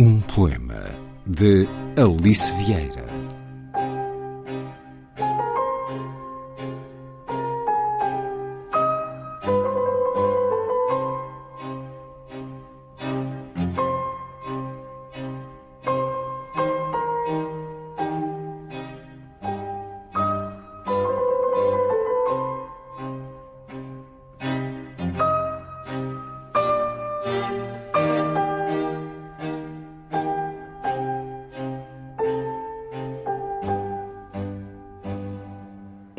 Um poema de Alice Vieira.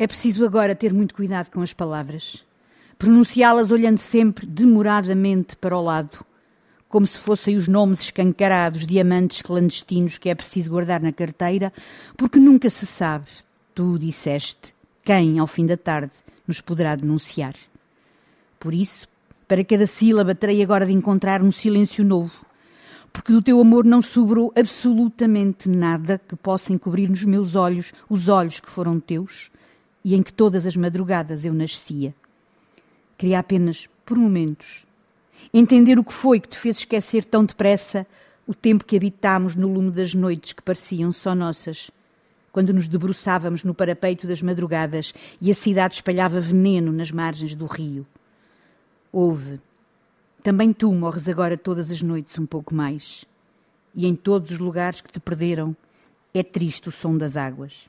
É preciso agora ter muito cuidado com as palavras, pronunciá-las olhando sempre demoradamente para o lado, como se fossem os nomes escancarados de amantes clandestinos que é preciso guardar na carteira, porque nunca se sabe, tu disseste, quem, ao fim da tarde, nos poderá denunciar. Por isso, para cada sílaba terei agora de encontrar um silêncio novo, porque do teu amor não sobrou absolutamente nada que possa encobrir nos meus olhos os olhos que foram teus e em que todas as madrugadas eu nascia. Queria apenas, por momentos, entender o que foi que te fez esquecer tão depressa o tempo que habitámos no lume das noites que pareciam só nossas, quando nos debruçávamos no parapeito das madrugadas e a cidade espalhava veneno nas margens do rio. Houve. Também tu morres agora todas as noites um pouco mais. E em todos os lugares que te perderam, é triste o som das águas.